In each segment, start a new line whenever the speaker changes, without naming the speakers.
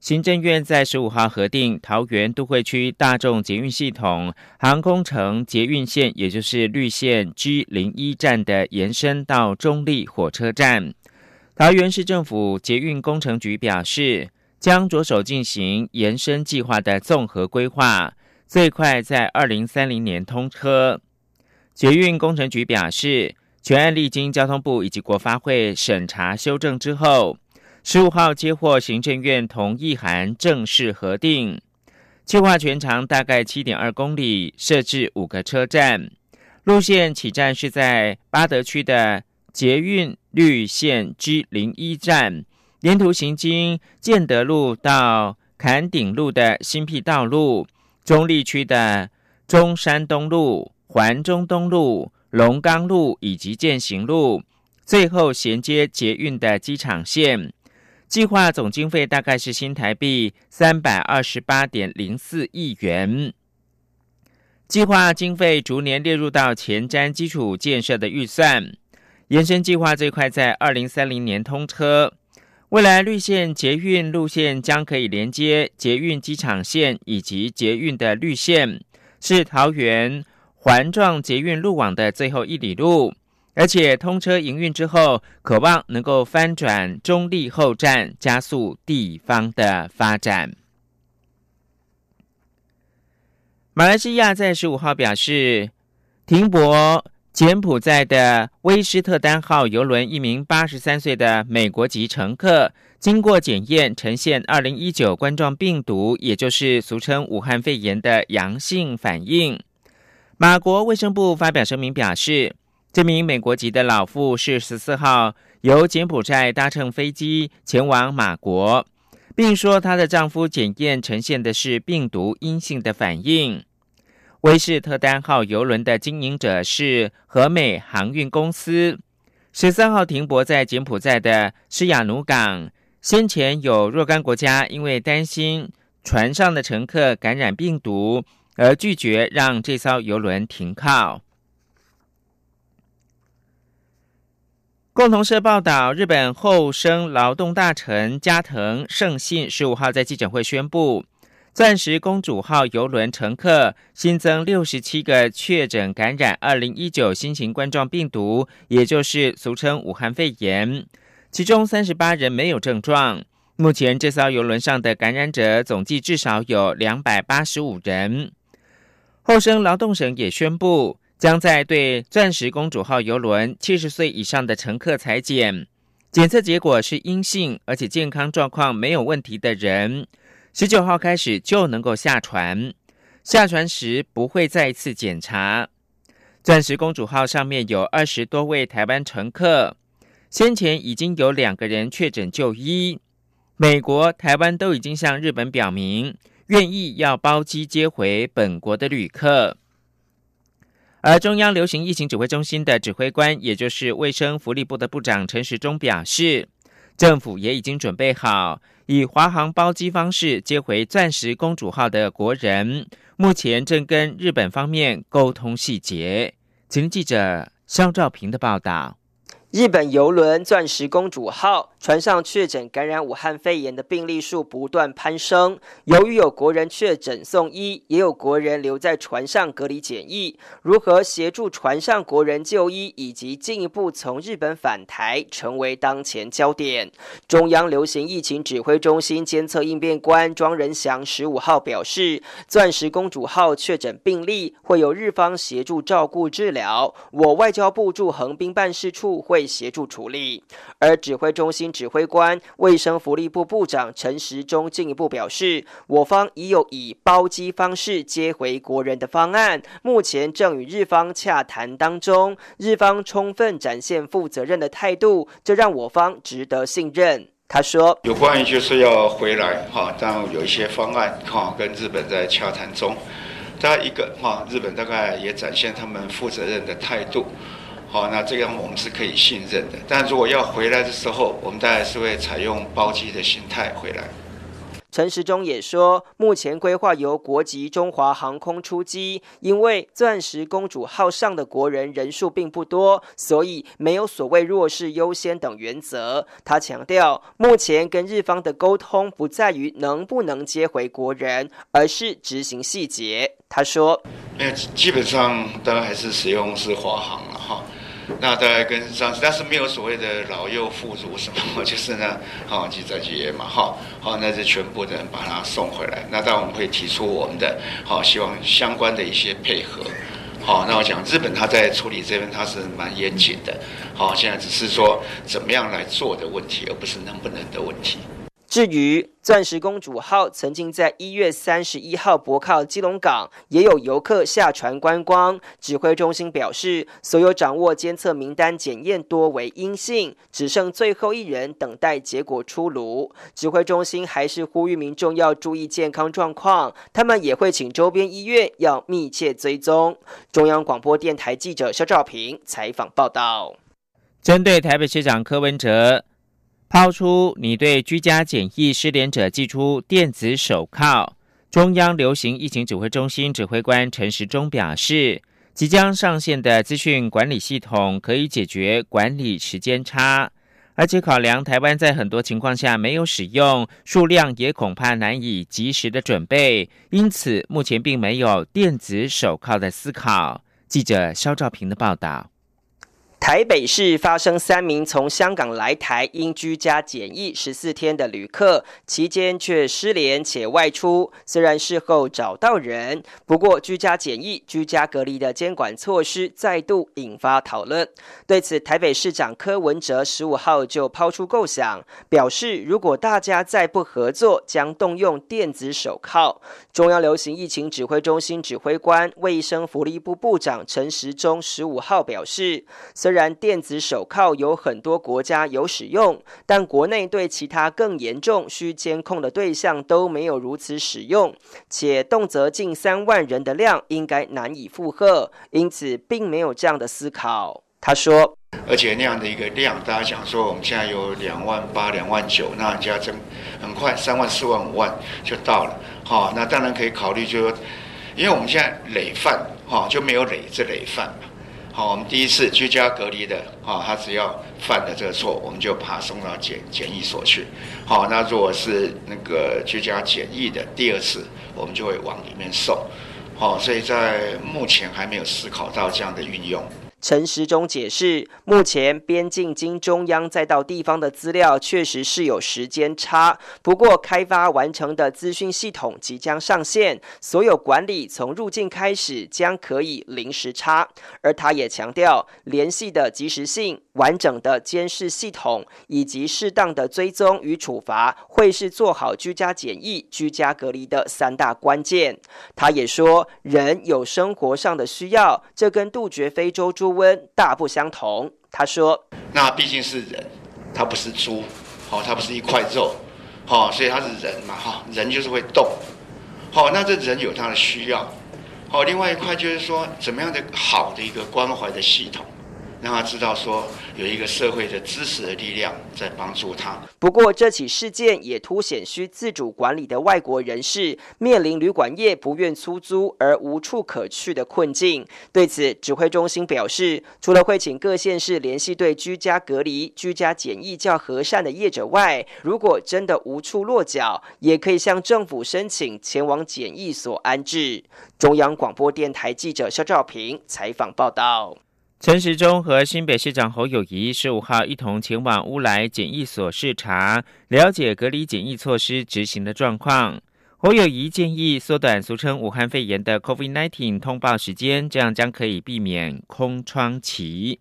行政院在十五号核定桃园都会区大众捷运系统航空城捷运线，也就是绿线 G 零一站的延伸到中立火车站。桃园市政府捷运工程局表示，将着手进行延伸计划的综合规划，最快在二零三零年通车。捷运工程局表示，全案历经交通部以及国发会审查修正之后。十五号接获行政院同意函，正式核定。计划全长大概七点二公里，设置五个车站。路线起站是在八德区的捷运绿线 G 零一站，沿途行经建德路到坎顶路的新辟道路、中立区的中山东路、环中东路、龙岗路以及建行路，最后衔接捷运的机场线。计划总经费大概是新台币三百二十八点零四亿元。计划经费逐年列入到前瞻基础建设的预算。延伸计划最快在二零三零年通车。未来绿线捷运路线将可以连接捷运机场线以及捷运的绿线，是桃园环状捷运路网的最后一里路。而且通车营运之后，渴望能够翻转中立后站，加速地方的发展。马来西亚在十五号表示，停泊柬埔寨的威斯特丹号邮轮一名八十三岁的美国籍乘客，经过检验呈现二零一九冠状病毒，也就是俗称武汉肺炎的阳性反应。马国卫生部发表声明表示。这名美国籍的老妇是十四号由柬埔寨搭乘飞机前往马国，并说她的丈夫检验呈现的是病毒阴性的反应。威士特丹号邮轮的经营者是和美航运公司，十三号停泊在柬埔寨的施雅努港。先前有若干国家因为担心船上的乘客感染病毒，而拒绝让这艘邮轮停靠。共同社报道，日本厚生劳动大臣加藤胜信十五号在记者会宣布，钻石公主号邮轮乘客新增六十七个确诊感染二零一九新型冠状病毒，也就是俗称武汉肺炎，其中三十八人没有症状。目前这艘邮轮上的感染者总计至少有两百八十五人。厚生劳动省也宣布。将在对钻石公主号邮轮七十岁以上的乘客裁剪，检测结果是阴性，而且健康状况没有问题的人，十九号开始就能够下船。下船时不会再次检查。钻石公主号上面有二十多位台湾乘客，先前已经有两个人确诊就医。美国、台湾都已经向日本表明愿意要包机接回本国的旅客。而中央流行疫情指挥中心的指挥官，也就是卫生福利部的部长陈时中表示，政府也已经准备好以华航包机方式接回“钻石公主号”的国人，目前正跟日本方面沟通细节。请记者肖兆平的报道。
日本游轮“钻石公主号”船上确诊感染武汉肺炎的病例数不断攀升。由于有国人确诊送医，也有国人留在船上隔离检疫。如何协助船上国人就医，以及进一步从日本返台，成为当前焦点。中央流行疫情指挥中心监测应变官庄仁祥十五号表示：“钻石公主号确诊病例会由日方协助照顾治疗，我外交部驻横滨办事处会。”协助处理，而指挥中心指挥官、卫生福利部部长陈时中进一步表示，我方已有以包机方式接回国人的方案，目前正与日方洽谈当中，日方充分展现负责任的态度，这让我方值得信任。他说，
有关于就是要回来哈，然后有一些方案哈，跟日本在洽谈中，他一个哈，日本大概也展现他们负责任的态度。好，那这样我们是可以信任的。但如果要回来的时候，我们大概是会采用包机的心态回来。
陈时中也说，目前规划由国籍中华航空出击，因为钻石公主号上的国人人数并不多，所以没有所谓弱势优先等原则。他强调，目前跟日方的沟通不在于能不能接回国人，而是执行细节。他说：“
那基本上当然还是使用是华航了哈。”那大概跟上次，但是没有所谓的老幼妇孺什么，就是呢，好记在几页嘛，哈，好，那就全部的人把它送回来。那当然我们会提出我们的，好，希望相关的一些配合，好，那我讲日本他在处理这边他是蛮严谨的，好，现在只是说怎么样来做的问题，而不是能不能的问题。
至于钻石公主号曾经在一月三十一号泊靠基隆港，也有游客下船观光。指挥中心表示，所有掌握监测名单检验多为阴性，只剩最后一人等待结果出炉。指挥中心还是呼吁民众要注意健康状况，他们也会请周边医院要密切追踪。中央广播电台记者肖兆平采访报道。
针对台北市长柯文哲。抛出你对居家检疫失联者寄出电子手铐。中央流行疫情指挥中心指挥官陈时中表示，即将上线的资讯管理系统可以解决管理时间差，而且考量台湾在很多情况下没有使用，数量也恐怕难以及时的准备，因此目前并没有电子手铐的思考。记者肖兆平的报道。
台北市发生三名从香港来台因居家检疫十四天的旅客，期间却失联且外出。虽然事后找到人，不过居家检疫、居家隔离的监管措施再度引发讨论。对此，台北市长柯文哲十五号就抛出构想，表示如果大家再不合作，将动用电子手铐。中央流行疫情指挥中心指挥官、卫生福利部部长陈时中十五号表示，虽然电子手铐有很多国家有使用，但国内对其他更严重需监控的对象都没有如此使用，且动辄近三万人的量应该难以负荷，因此并没有这样的思考。他说：“
而且那样的一个量，大家讲说我们现在有两万八、两万九，那人家真很快三万、四万、五万就到了。好，那当然可以考虑，就说因为我们现在累犯，哈，就没有累这累犯嘛。”好，我们第一次居家隔离的，啊，他只要犯了这个错，我们就把他送到检检疫所去。好，那如果是那个居家检疫的，第二次我们就会往里面送。好，所以在目前还没有思考到这样的运用。
陈时中解释，目前边境经中央再到地方的资料确实是有时间差，不过开发完成的资讯系统即将上线，所有管理从入境开始将可以零时差。而他也强调，联系的及时性、完整的监视系统以及适当的追踪与处罚，会是做好居家检疫、居家隔离的三大关键。他也说，人有生活上的需要，这跟杜绝非洲猪。温大不相同。他说：“
那毕竟是人，他不是猪，好，他不是一块肉，好，所以他是人嘛，哈，人就是会动，好，那这人有他的需要，好，另外一块就是说，怎么样的好的一个关怀的系统。”让他知道说有一个社会的支持的力量在帮助他。
不过，这起事件也凸显需自主管理的外国人士面临旅馆业不愿出租而无处可去的困境。对此，指挥中心表示，除了会请各县市联系对居家隔离、居家检疫较和善的业者外，如果真的无处落脚，也可以向政府申请前往检疫所安置。中央广播电台记者肖兆平采访报道。
陈时中和新北市长侯友谊十五号一同前往乌来检疫所视察，了解隔离检疫措施执行的状况。侯友谊建议缩短俗称武汉肺炎的 COVID-19 通报时间，这样将可以避免空窗期。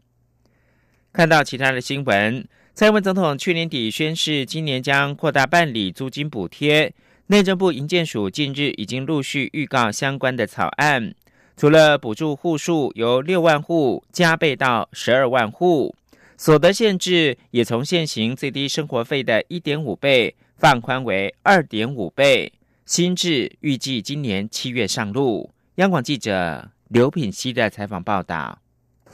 看到其他的新闻，蔡英文总统去年底宣誓，今年将扩大办理租金补贴。内政部营建署近日已经陆续预告相关的草案。除了补助户数由六万户加倍到十二万户，所得限制也从现行最低生活费的一点五倍放宽为二点五倍。新制预计今年七月上路。央广记者刘品希的采访报道。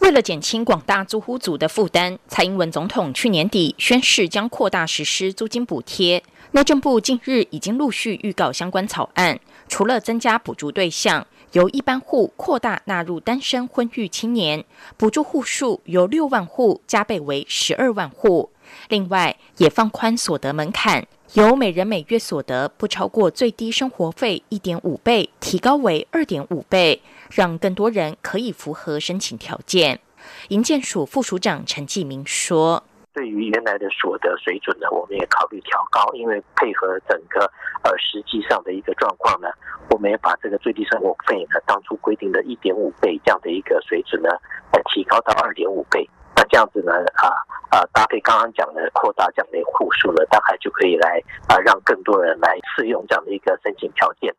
为了减轻广大租户组的负担，蔡英文总统去年底宣誓将扩大实施租金补贴。内政部近日已经陆续预告相关草案，除了增加补助对象，由一般户扩大纳入单身婚育青年，补助户数由六万户加倍为十二万户。另外，也放宽所得门槛，由每人每月所得不超过最低生活费一点五倍，提高为二点五倍，让更多人可以符合申请条件。营建署副署长陈继明说。
对于原来的所得水准呢，我们也考虑调高，因为配合整个呃实际上的一个状况呢，我们也把这个最低生活费呢，当初规定的一点五倍这样的一个水准呢，呃提高到二点五倍。那这样子呢，啊啊搭配刚刚讲的扩大这样的户数呢，大概就可以来啊让更多人来适用这样的一个申请条件。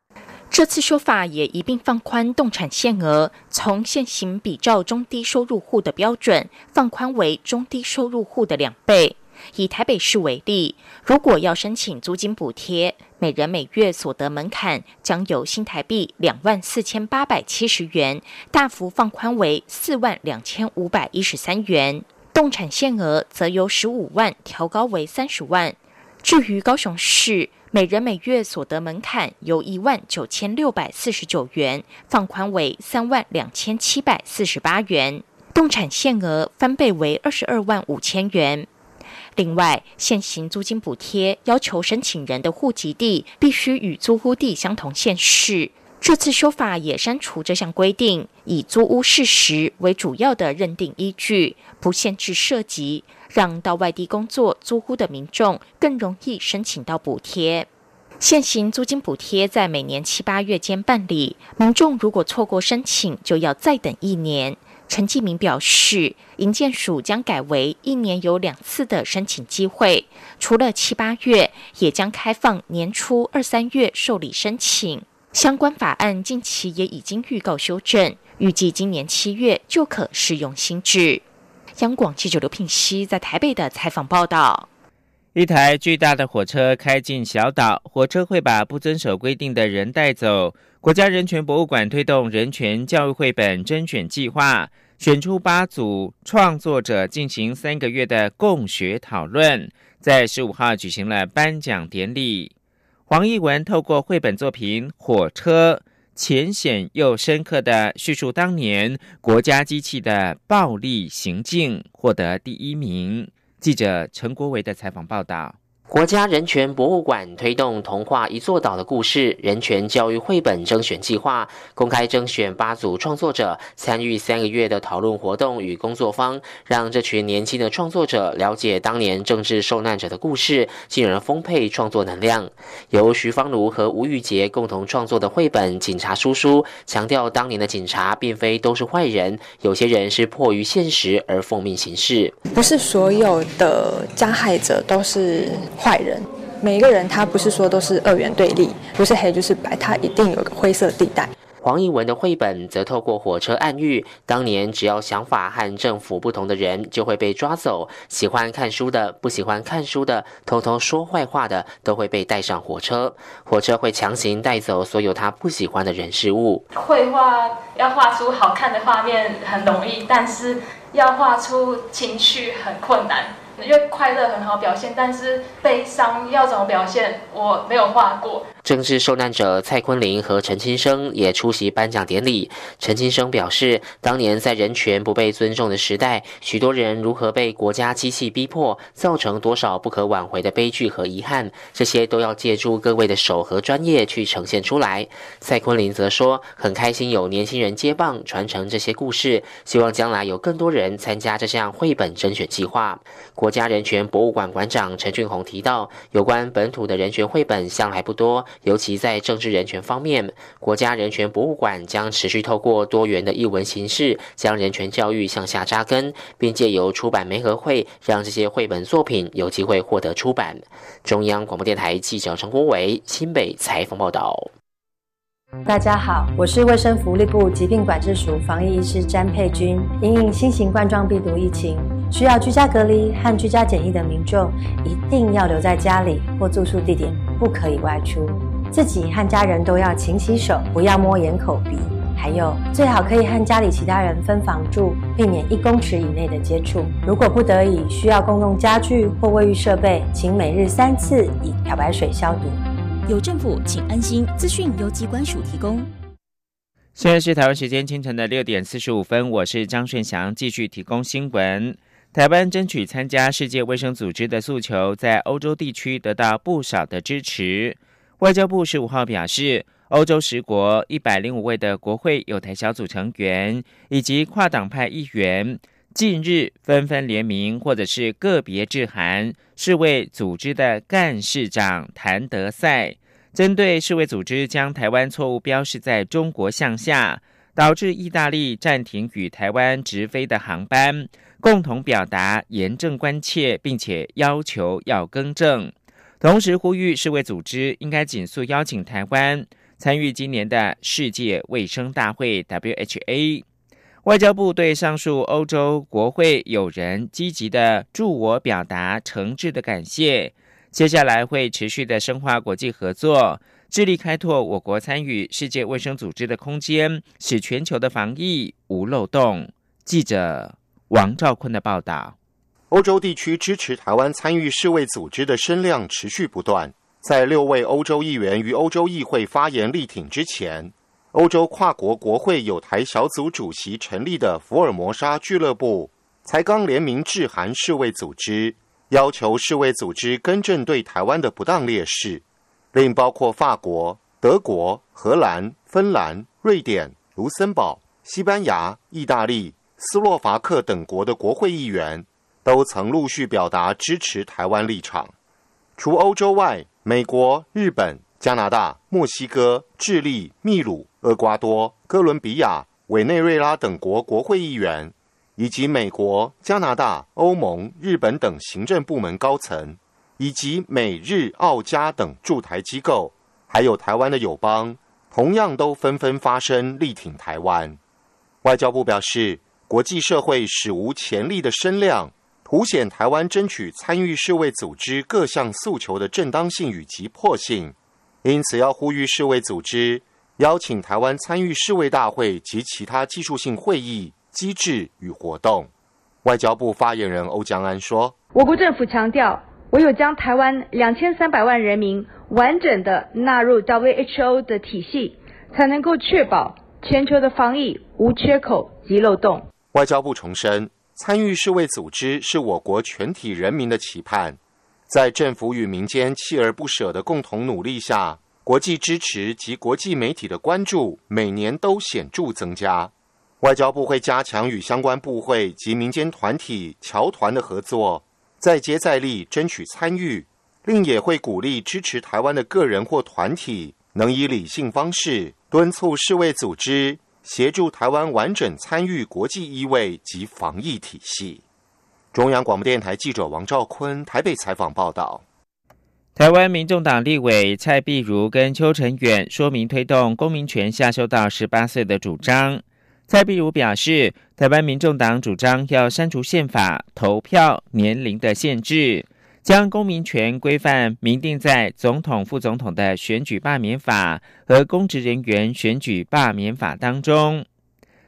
这次修法也一并放宽动产限额，从现行比照中低收入户的标准，放宽为中低收入户的两倍。以台北市为例，如果要申请租金补贴，每人每月所得门槛将由新台币两万四千八百七十元，大幅放宽为四万两千五百一十三元；动产限额则由十五万调高为三十万。至于高雄市，每人每月所得门槛由一万九千六百四十九元放宽为三万两千七百四十八元，动产限额翻倍为二十二万五千元。另外，现行租金补贴要求申请人的户籍地必须与租屋地相同县市，这次修法也删除这项规定，以租屋事实为主要的认定依据，不限制涉及。让到外地工作租屋的民众更容易申请到补贴。现行租金补贴在每年七八月间办理，民众如果错过申请，就要再等一年。陈继明表示，营建署将改为一年有两次的申请机会，除了七八月，也将开放年初二三月受理申请。相关法案近期也已经预告修正，预计今年七月就可适用新制。央广记者刘聘熙在台北的采访报道：
一台巨大的火车开进小岛，火车会把不遵守规定的人带走。国家人权博物馆推动人权教育绘本甄选计划，选出八组创作者进行三个月的共学讨论，在十五号举行了颁奖典礼。黄奕文透过绘本作品《火车》。浅显又深刻的叙述当年国家机器的暴力行径，获得第一名。记者陈国维的采访报道。
国家人权博物馆推动童话一座岛的故事人权教育绘本征选计划，公开征选八组创作者参与三个月的讨论活动与工作坊，让这群年轻的创作者了解当年政治受难者的故事，进而丰沛创作能量。由徐芳如和吴玉杰共同创作的绘本《警察叔叔》，强调当年的警察并非都是坏人，有些人是迫于现实而奉命行事，
不是所有的加害者都是。坏人，每一个人他不是说都是二元对立，不是黑就是白，他一定有个灰色地带。
黄奕文的绘本则透过火车暗喻，当年只要想法和政府不同的人就会被抓走，喜欢看书的、不喜欢看书的、偷偷说坏话的都会被带上火车，火车会强行带走所有他不喜欢的人事物。
绘画要画出好看的画面很容易，但是要画出情绪很困难。因为快乐很好表现，但是悲伤要怎么表现，我没有画过。
政治受难者蔡坤林和陈清生也出席颁奖典礼。陈清生表示，当年在人权不被尊重的时代，许多人如何被国家机器逼迫，造成多少不可挽回的悲剧和遗憾，这些都要借助各位的手和专业去呈现出来。蔡坤林则说，很开心有年轻人接棒传承这些故事，希望将来有更多人参加这项绘本甄选计划。国家人权博物馆馆长陈俊宏提到，有关本土的人权绘本向来不多。尤其在政治人权方面，国家人权博物馆将持续透过多元的译文形式，将人权教育向下扎根，并借由出版媒合会，让这些绘本作品有机会获得出版。中央广播电台记者陈国伟新北采访报道。
大家好，我是卫生福利部疾病管制署防疫医师詹佩君。因应新型冠状病毒疫情，需要居家隔离和居家检疫的民众，一定要留在家里或住宿地点，不可以外出。自己和家人都要勤洗手，不要摸眼、口、鼻。还有，最好可以和家里其他人分房住，避免一公尺以内的接触。如果不得已需要共用家具或卫浴设备，请每日三次以漂白水消毒。
有政府，请安心。资讯由机关署提供。
现在是台湾时间清晨的六点四十五分，我是张顺祥，继续提供新闻。台湾争取参加世界卫生组织的诉求，在欧洲地区得到不少的支持。外交部十五号表示，欧洲十国一百零五位的国会有台小组成员以及跨党派议员，近日纷纷联名或者是个别致函世卫组织的干事长谭德赛，针对世卫组织将台湾错误标示在中国向下，导致意大利暂停与台湾直飞的航班，共同表达严正关切，并且要求要更正。同时呼吁世卫组织应该紧速邀请台湾参与今年的世界卫生大会 （WHA）。外交部对上述欧洲国会友人积极的助我表达诚挚的感谢。接下来会持续的深化国际合作，致力开拓我国参与世界卫生组织的空间，使全球的防疫无漏洞。记者王兆坤的报道。
欧洲地区支持台湾参与世卫组织的声量持续不断。在六位欧洲议员于欧洲议会发言力挺之前，欧洲跨国国会有台小组主席成立的福尔摩沙俱乐部才刚联名致函世卫组织，要求世卫组织更正对台湾的不当劣势。另包括法国、德国、荷兰、芬兰、瑞典、卢森堡、西班牙、意大利、斯洛伐克等国的国会议员。都曾陆续表达支持台湾立场。除欧洲外，美国、日本、加拿大、墨西哥、智利、秘鲁、厄瓜多、哥伦比亚、委内瑞拉等国国会议员，以及美国、加拿大、欧盟、日本等行政部门高层，以及美日澳加等驻台机构，还有台湾的友邦，同样都纷纷发声力挺台湾。外交部表示，国际社会史无前例的声量。凸显台湾争取参与世卫组织各项诉求的正当性与急迫性，因此要呼吁世卫组织邀请台湾参与世卫大会及其他技术性会议、机制与活动。外交部发言人欧江安说：“
我国政府强调，唯有将台湾两千三百万人民完整的纳入 WHO 的体系，才能够确保全球的防疫无缺口及漏洞。”
外交部重申。参与世卫组织是我国全体人民的期盼，在政府与民间锲而不舍的共同努力下，国际支持及国际媒体的关注每年都显著增加。外交部会加强与相关部会及民间团体侨团的合作，再接再厉争取参与，另也会鼓励支持台湾的个人或团体，能以理性方式敦促世卫组织。协助台湾完整参与国际医卫及防疫体系。中央广播电台记者王兆坤台北采访报道。
台湾民众党立委蔡碧如跟邱成远说明推动公民权下修到十八岁的主张。蔡碧如表示，台湾民众党主张要删除宪法投票年龄的限制。将公民权规范明定在总统、副总统的选举罢免法和公职人员选举罢免法当中。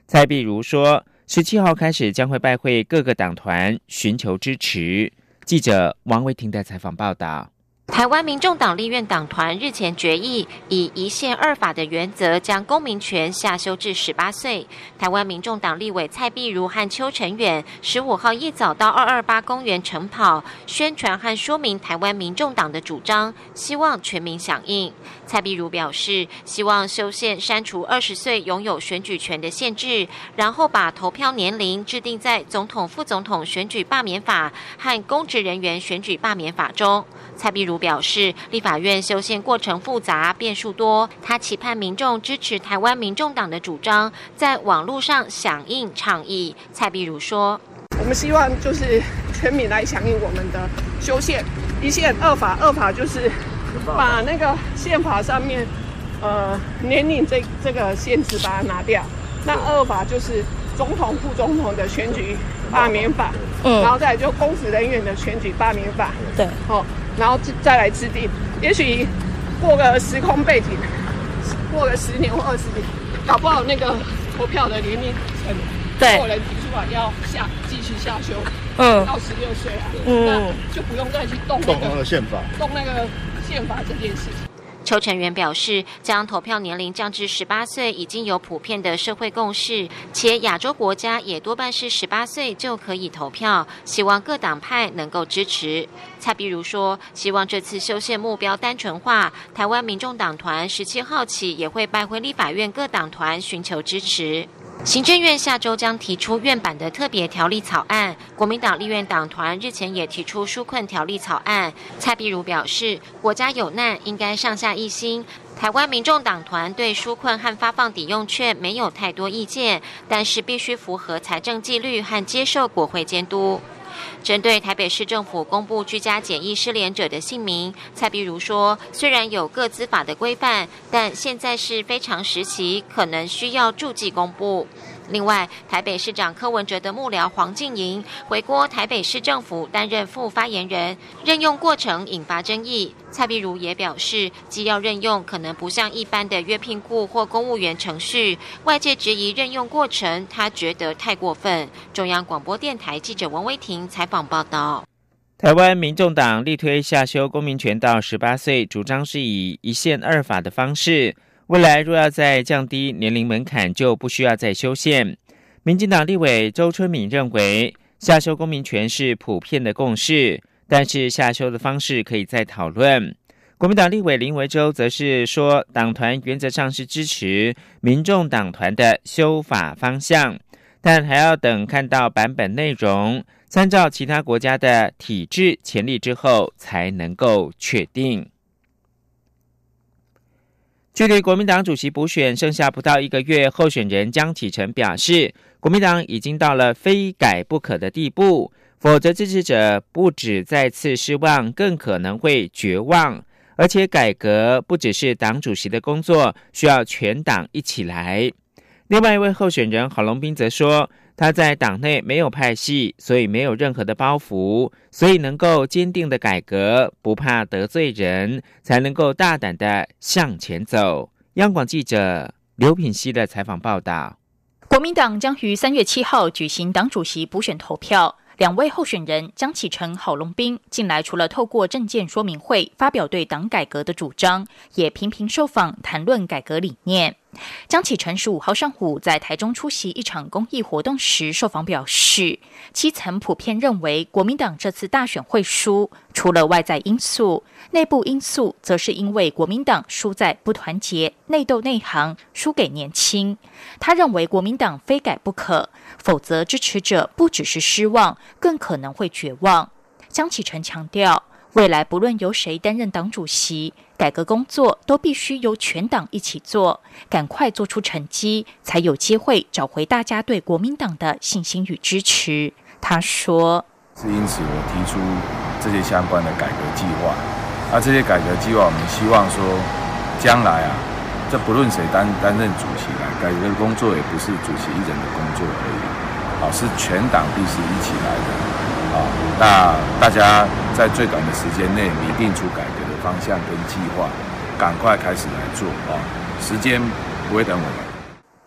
蔡碧如说，十七号开始将会拜会各个党团，寻求支持。记者王维婷的采访报道。
台湾民众党立院党团日前决议，以一宪二法的原则，将公民权下修至十八岁。台湾民众党立委蔡碧如和邱成远十五号一早到二二八公园晨跑，宣传和说明台湾民众党的主张，希望全民响应。蔡碧如表示，希望修宪删除二十岁拥有选举权的限制，然后把投票年龄制定在总统、副总统选举罢免法和公职人员选举罢免法中。蔡碧如表示，立法院修宪过程复杂、变数多，他期盼民众支持台湾民众党的主张，在网络上响应倡议。蔡碧如说：“
我们希望就是全民来响应我们的修宪，一宪二法，二法就是把那个宪法上面呃年龄这这个限制把它拿掉，那二法就是总统、副总统的选举罢免法，嗯，然后再就公职人员的选举罢免法，
对，
哦。”然后再来制定，也许过个时空背景，过个十年或二十年，搞不好那个投票的年龄层，
对，
有人提出来要下继续下修，
嗯，
到十六岁啊，
嗯，
那就不用再去动那个
宪法，
动那个宪法这件事情。
邱成员表示，将投票年龄降至十八岁已经有普遍的社会共识，且亚洲国家也多半是十八岁就可以投票，希望各党派能够支持。蔡碧如说，希望这次修宪目标单纯化，台湾民众党团十七号起也会拜会立法院各党团寻求支持。行政院下周将提出院版的特别条例草案，国民党立院党团日前也提出纾困条例草案。蔡碧如表示，国家有难，应该上下一心。台湾民众党团对纾困和发放抵用券没有太多意见，但是必须符合财政纪律和接受国会监督。针对台北市政府公布居家检疫失联者的姓名，蔡碧如说，虽然有各资法的规范，但现在是非常时期，可能需要注记公布。另外，台北市长柯文哲的幕僚黄静莹回国台北市政府担任副发言人，任用过程引发争议。蔡碧如也表示，既要任用，可能不像一般的约聘雇或公务员程序。外界质疑任用过程，他觉得太过分。中央广播电台记者王威婷采访报道。
台湾民众党力推下修公民权到十八岁，主张是以一宪二法的方式。未来若要再降低年龄门槛，就不需要再修宪。民进党立委周春敏认为，下修公民权是普遍的共识，但是下修的方式可以再讨论。国民党立委林维洲则是说，党团原则上是支持民众党团的修法方向，但还要等看到版本内容，参照其他国家的体制潜力之后，才能够确定。距离国民党主席补选剩下不到一个月，候选人江启臣表示，国民党已经到了非改不可的地步，否则支持者不止再次失望，更可能会绝望。而且改革不只是党主席的工作，需要全党一起来。另外一位候选人郝龙斌则说。他在党内没有派系，所以没有任何的包袱，所以能够坚定的改革，不怕得罪人，才能够大胆的向前走。央广记者刘品熙的采访报道：
国民党将于三月七号举行党主席补选投票，两位候选人江启臣、郝龙斌近来除了透过政见说明会发表对党改革的主张，也频频受访谈论改革理念。江启臣十五号上午在台中出席一场公益活动时，受访表示，基层普遍认为国民党这次大选会输，除了外在因素，内部因素则是因为国民党输在不团结、内斗内行，输给年轻。他认为国民党非改不可，否则支持者不只是失望，更可能会绝望。江启臣强调。未来不论由谁担任党主席，改革工作都必须由全党一起做，赶快做出成绩，才有机会找回大家对国民党的信心与支持。他说：“
是因此我提出这些相关的改革计划。那这些改革计划，我们希望说，将来啊，这不论谁担担任主席来，改革工作也不是主席一人的工作而已，啊，是全党必须一起来的。”啊，那大家在最短的时间内拟定出改革方向跟计划，赶快开始来做啊！时间不会等我们。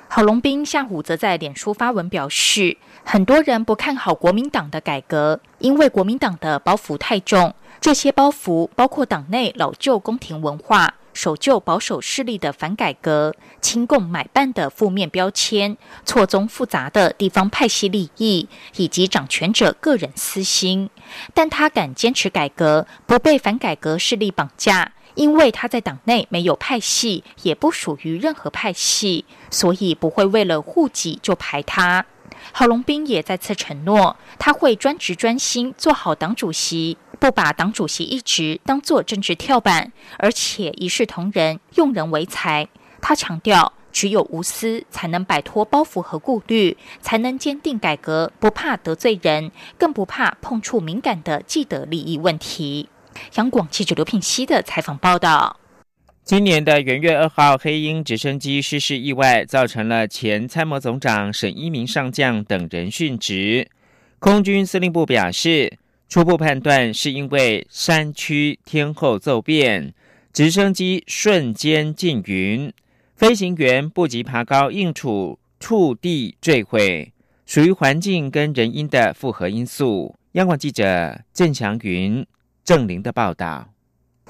郝龙斌下午则在脸书发文表示，很多人不看好国民党的改革，因为国民党的包袱太重，这些包袱包括党内老旧宫廷文化。守旧保守势力的反改革、亲共买办的负面标签、错综复杂的地方派系利益，以及掌权者个人私心，但他敢坚持改革，不被反改革势力绑架，因为他在党内没有派系，也不属于任何派系，所以不会为了护己就排他。郝龙斌也再次承诺，他会专职专心做好党主席。不把党主席一职当作政治跳板，而且一视同仁、用人为才。他强调，只有无私，才能摆脱包袱和顾虑，才能坚定改革，不怕得罪人，更不怕碰触敏感的既得利益问题。央广记者刘品熙的采访报道：
今年的元月二号，黑鹰直升机失事意外，造成了前参谋总长沈一鸣上将等人殉职。空军司令部表示。初步判断是因为山区天候骤变，直升机瞬间进云。飞行员不及爬高应处触地坠毁，属于环境跟人因的复合因素。央广记者郑祥云、郑玲的报道。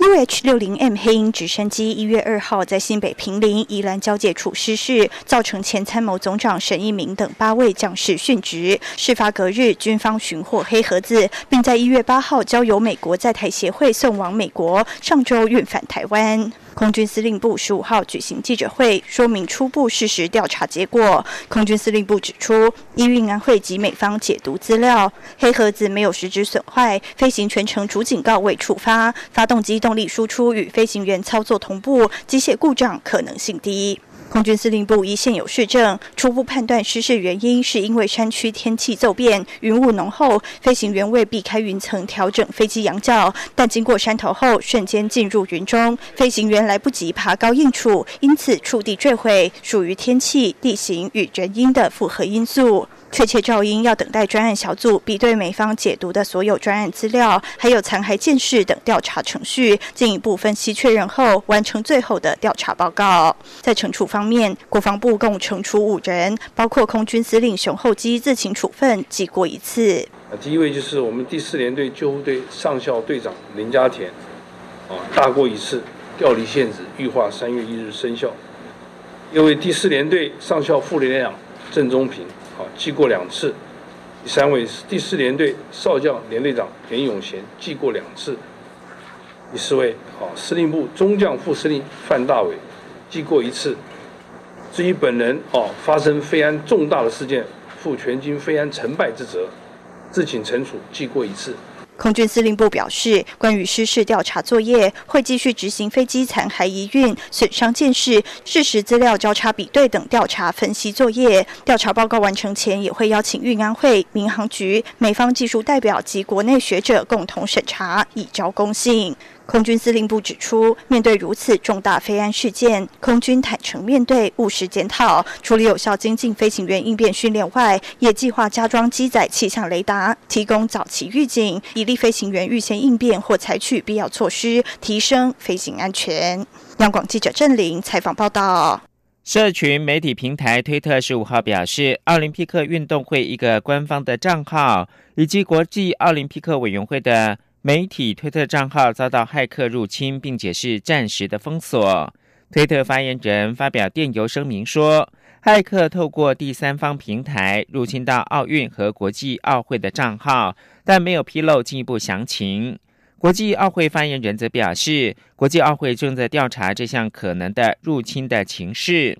UH 六零 M 黑鹰直升机一月二号在新北平林宜兰交界处失事，造成前参谋总长沈一鸣等八位将士殉职。事发隔日，军方寻获黑盒子，并在一月八号交由美国在台协会送往美国，上周运返台湾。空军司令部十五号举行记者会，说明初步事实调查结果。空军司令部指出，依运安会及美方解读资料，黑盒子没有实质损坏，飞行全程主警告未触发，发动机动力输出与飞行员操作同步，机械故障可能性低。空军司令部一现有市政，初步判断失事原因是因为山区天气骤变，云雾浓厚，飞行员为避开云层调整飞机仰角，但经过山头后瞬间进入云中，飞行员来不及爬高应处，因此触地坠毁，属于天气、地形与原因的复合因素。确切噪音要等待专案小组比对美方解读的所有专案资料，还有残骸见识等调查程序，进一步分析确认后，完成最后的调查报告。在惩处方面，国防部共惩处五人，包括空军司令熊厚基自请处分记过一次。
第一位就是我们第四联队救护队上校队长林家田，啊，大过一次，调离现职，预化三月一日生效。因为第四联队上校副连长郑中平。好记过两次，第三位是第四联队少将连队长田永贤，记过两次。第四位，好，司令部中将副司令范大伟，记过一次。至于本人，哦，发生非安重大的事件，负全军非安成败之责，自请惩处，记过一次。
空军司令部表示，关于失事调查作业，会继续执行飞机残骸移运、损伤见识、事实资料交叉比对等调查分析作业。调查报告完成前，也会邀请运安会、民航局、美方技术代表及国内学者共同审查，以交公信。空军司令部指出，面对如此重大飞安事件，空军坦诚面对、务实检讨，除了有效精进飞行员应变训练外，也计划加装机载气象雷达，提供早期预警，以利飞行员预先应变或采取必要措施，提升飞行安全。央广记者郑玲采访报道。
社群媒体平台推特十五号表示，奥林匹克运动会一个官方的账号以及国际奥林匹克委员会的。媒体推特账号遭到骇客入侵，并且是暂时的封锁。推特发言人发表电邮声明说，骇客透过第三方平台入侵到奥运和国际奥会的账号，但没有披露进一步详情。国际奥会发言人则表示，国际奥会正在调查这项可能的入侵的情势。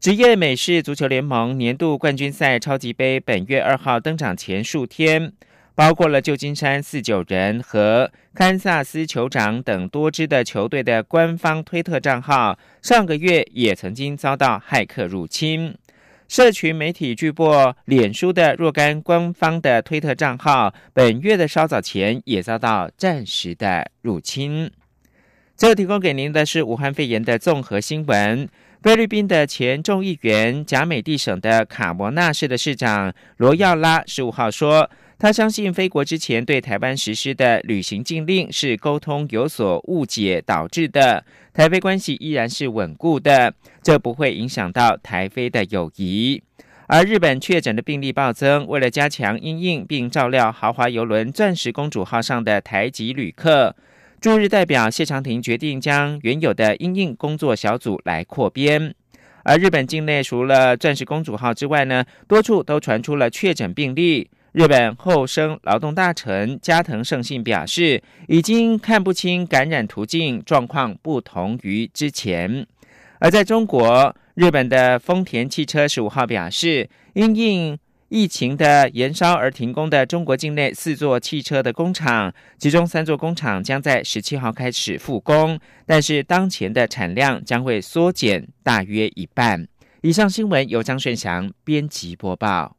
职业美式足球联盟年度冠军赛超级杯本月二号登场前数天。包括了旧金山四九人和堪萨斯酋长等多支的球队的官方推特账号，上个月也曾经遭到骇客入侵。社群媒体巨擘脸书的若干官方的推特账号，本月的稍早前也遭到暂时的入侵。最后提供给您的是武汉肺炎的综合新闻。菲律宾的前众议员贾美蒂省的卡摩纳市的市长罗耀拉十五号说。他相信飞国之前对台湾实施的旅行禁令是沟通有所误解导致的，台非关系依然是稳固的，这不会影响到台非的友谊。而日本确诊的病例暴增，为了加强因应并照料豪华游轮“钻石公主号”上的台籍旅客，驻日代表谢长廷决定将原有的因应工作小组来扩编。而日本境内除了“钻石公主号”之外呢，多处都传出了确诊病例。日本厚生劳动大臣加藤胜信表示，已经看不清感染途径，状况不同于之前。而在中国，日本的丰田汽车十五号表示，因应疫情的延烧而停工的中国境内四座汽车的工厂，其中三座工厂将在十七号开始复工，但是当前的产量将会缩减大约一半。以上新闻由张顺祥编辑播报。